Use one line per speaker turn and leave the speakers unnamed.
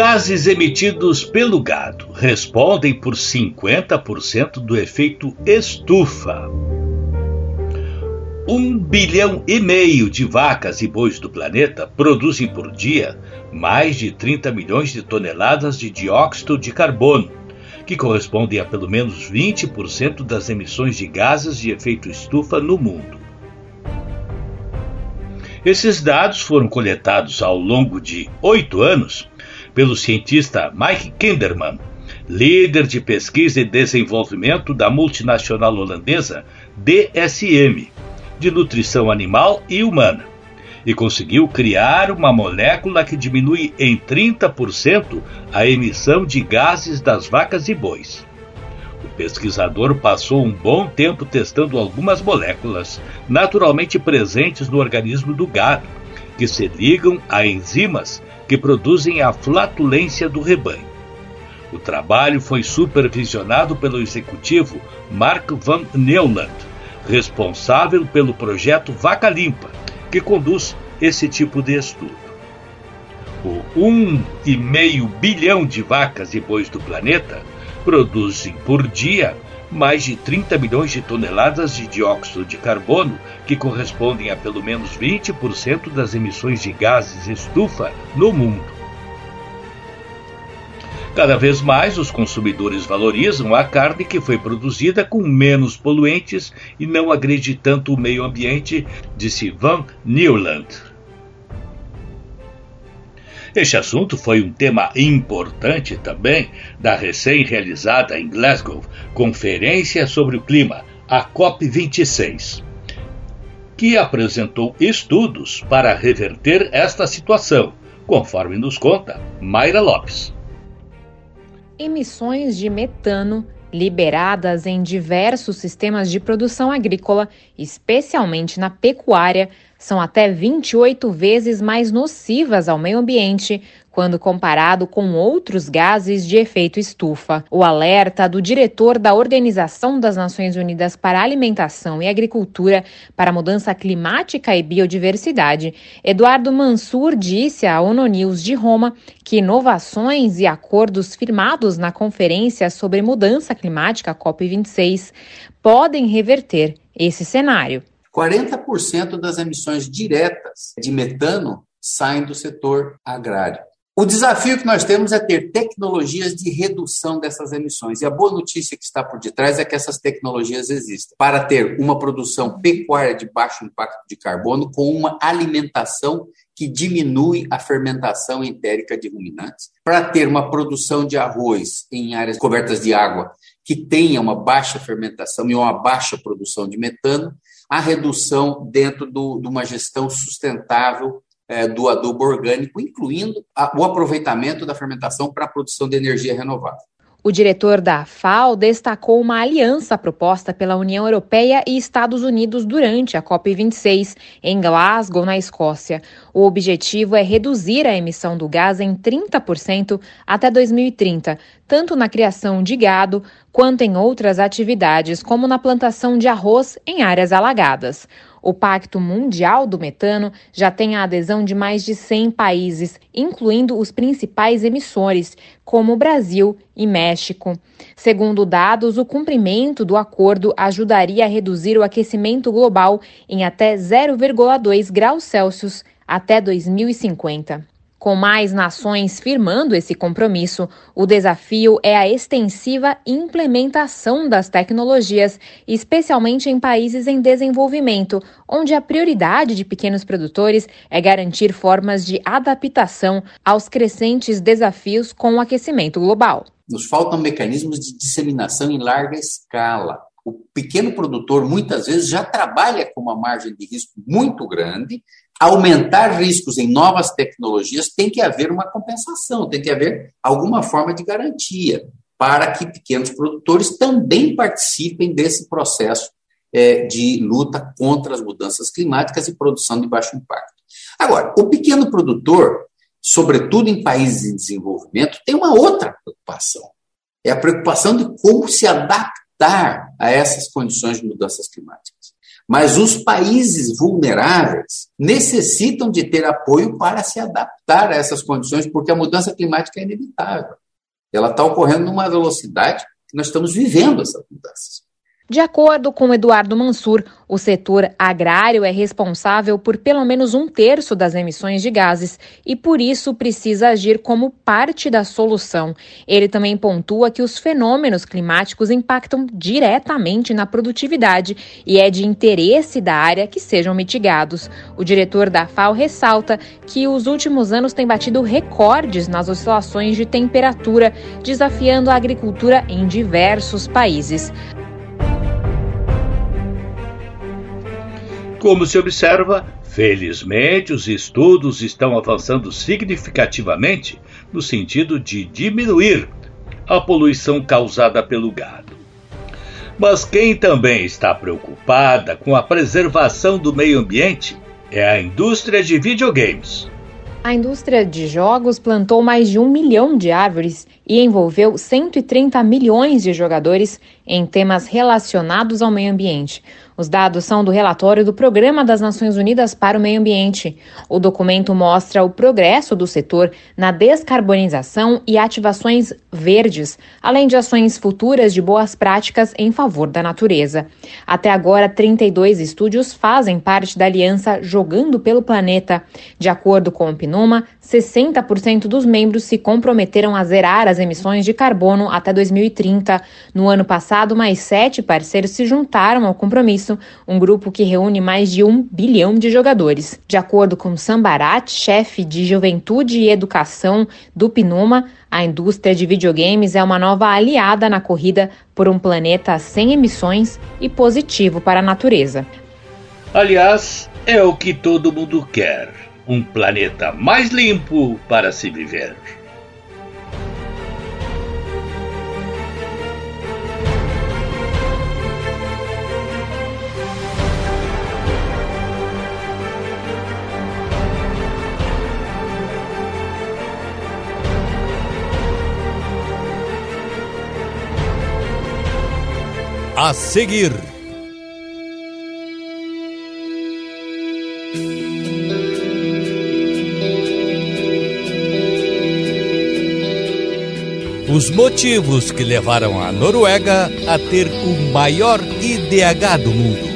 gases emitidos pelo gado respondem por 50% do efeito estufa. Um bilhão e meio de vacas e bois do planeta produzem por dia mais de 30 milhões de toneladas de dióxido de carbono, que correspondem a pelo menos 20% das emissões de gases de efeito estufa no mundo. Esses dados foram coletados ao longo de oito anos pelo cientista Mike Kinderman, líder de pesquisa e desenvolvimento da multinacional holandesa DSM de nutrição animal e humana e conseguiu criar uma molécula que diminui em 30% a emissão de gases das vacas e bois. O pesquisador passou um bom tempo testando algumas moléculas naturalmente presentes no organismo do gado, que se ligam a enzimas que produzem a flatulência do rebanho. O trabalho foi supervisionado pelo executivo Mark Van Neuland, responsável pelo projeto Vaca Limpa, que conduz esse tipo de estudo. O 1,5 bilhão de vacas e bois do planeta produzem por dia mais de 30 milhões de toneladas de dióxido de carbono, que correspondem a pelo menos 20% das emissões de gases estufa no mundo. Cada vez mais os consumidores valorizam a carne que foi produzida com menos poluentes e não agride tanto o meio ambiente, disse Van Newland. Este assunto foi um tema importante também da recém-realizada em Glasgow Conferência sobre o Clima, a COP26, que apresentou estudos para reverter esta situação, conforme nos conta Mayra Lopes.
Emissões de metano liberadas em diversos sistemas de produção agrícola, especialmente na pecuária, são até 28 vezes mais nocivas ao meio ambiente quando comparado com outros gases de efeito estufa. O alerta do diretor da Organização das Nações Unidas para Alimentação e Agricultura para Mudança Climática e Biodiversidade, Eduardo Mansur, disse à ONU News de Roma que inovações e acordos firmados na Conferência sobre Mudança Climática COP26 podem reverter esse cenário.
40% das emissões diretas de metano saem do setor agrário. O desafio que nós temos é ter tecnologias de redução dessas emissões. E a boa notícia que está por detrás é que essas tecnologias existem para ter uma produção pecuária de baixo impacto de carbono com uma alimentação que diminui a fermentação entérica de ruminantes, para ter uma produção de arroz em áreas cobertas de água que tenha uma baixa fermentação e uma baixa produção de metano, a redução dentro do, de uma gestão sustentável é, do adubo orgânico, incluindo a, o aproveitamento da fermentação para a produção de energia renovável.
O diretor da FAO destacou uma aliança proposta pela União Europeia e Estados Unidos durante a COP26 em Glasgow, na Escócia. O objetivo é reduzir a emissão do gás em 30% até 2030, tanto na criação de gado quanto em outras atividades, como na plantação de arroz em áreas alagadas. O Pacto Mundial do Metano já tem a adesão de mais de 100 países, incluindo os principais emissores, como Brasil e México. Segundo dados, o cumprimento do acordo ajudaria a reduzir o aquecimento global em até 0,2 graus Celsius até 2050. Com mais nações firmando esse compromisso, o desafio é a extensiva implementação das tecnologias, especialmente em países em desenvolvimento, onde a prioridade de pequenos produtores é garantir formas de adaptação aos crescentes desafios com o aquecimento global.
Nos faltam mecanismos de disseminação em larga escala. O pequeno produtor muitas vezes já trabalha com uma margem de risco muito grande aumentar riscos em novas tecnologias, tem que haver uma compensação, tem que haver alguma forma de garantia para que pequenos produtores também participem desse processo é, de luta contra as mudanças climáticas e produção de baixo impacto. Agora, o pequeno produtor, sobretudo em países em desenvolvimento, tem uma outra preocupação. É a preocupação de como se adaptar a essas condições de mudanças climáticas. Mas os países vulneráveis necessitam de ter apoio para se adaptar a essas condições, porque a mudança climática é inevitável. Ela está ocorrendo numa velocidade que nós estamos vivendo essas mudanças.
De acordo com Eduardo Mansur, o setor agrário é responsável por pelo menos um terço das emissões de gases e, por isso, precisa agir como parte da solução. Ele também pontua que os fenômenos climáticos impactam diretamente na produtividade e é de interesse da área que sejam mitigados. O diretor da FAO ressalta que os últimos anos têm batido recordes nas oscilações de temperatura, desafiando a agricultura em diversos países.
Como se observa, felizmente os estudos estão avançando significativamente no sentido de diminuir a poluição causada pelo gado. Mas quem também está preocupada com a preservação do meio ambiente é a indústria de videogames.
A indústria de jogos plantou mais de um milhão de árvores e envolveu 130 milhões de jogadores em temas relacionados ao meio ambiente. Os dados são do relatório do Programa das Nações Unidas para o Meio Ambiente. O documento mostra o progresso do setor na descarbonização e ativações verdes, além de ações futuras de boas práticas em favor da natureza. Até agora, 32 estúdios fazem parte da aliança Jogando pelo Planeta. De acordo com o PNUMA, 60% dos membros se comprometeram a zerar as emissões de carbono até 2030. No ano passado, mais sete parceiros se juntaram ao compromisso isso, um grupo que reúne mais de um bilhão de jogadores. De acordo com Sambarat, chefe de Juventude e Educação do Pinuma, a indústria de videogames é uma nova aliada na corrida por um planeta sem emissões e positivo para a natureza.
Aliás, é o que todo mundo quer: um planeta mais limpo para se viver.
A seguir. Os motivos que levaram a Noruega a ter o maior IDH do mundo.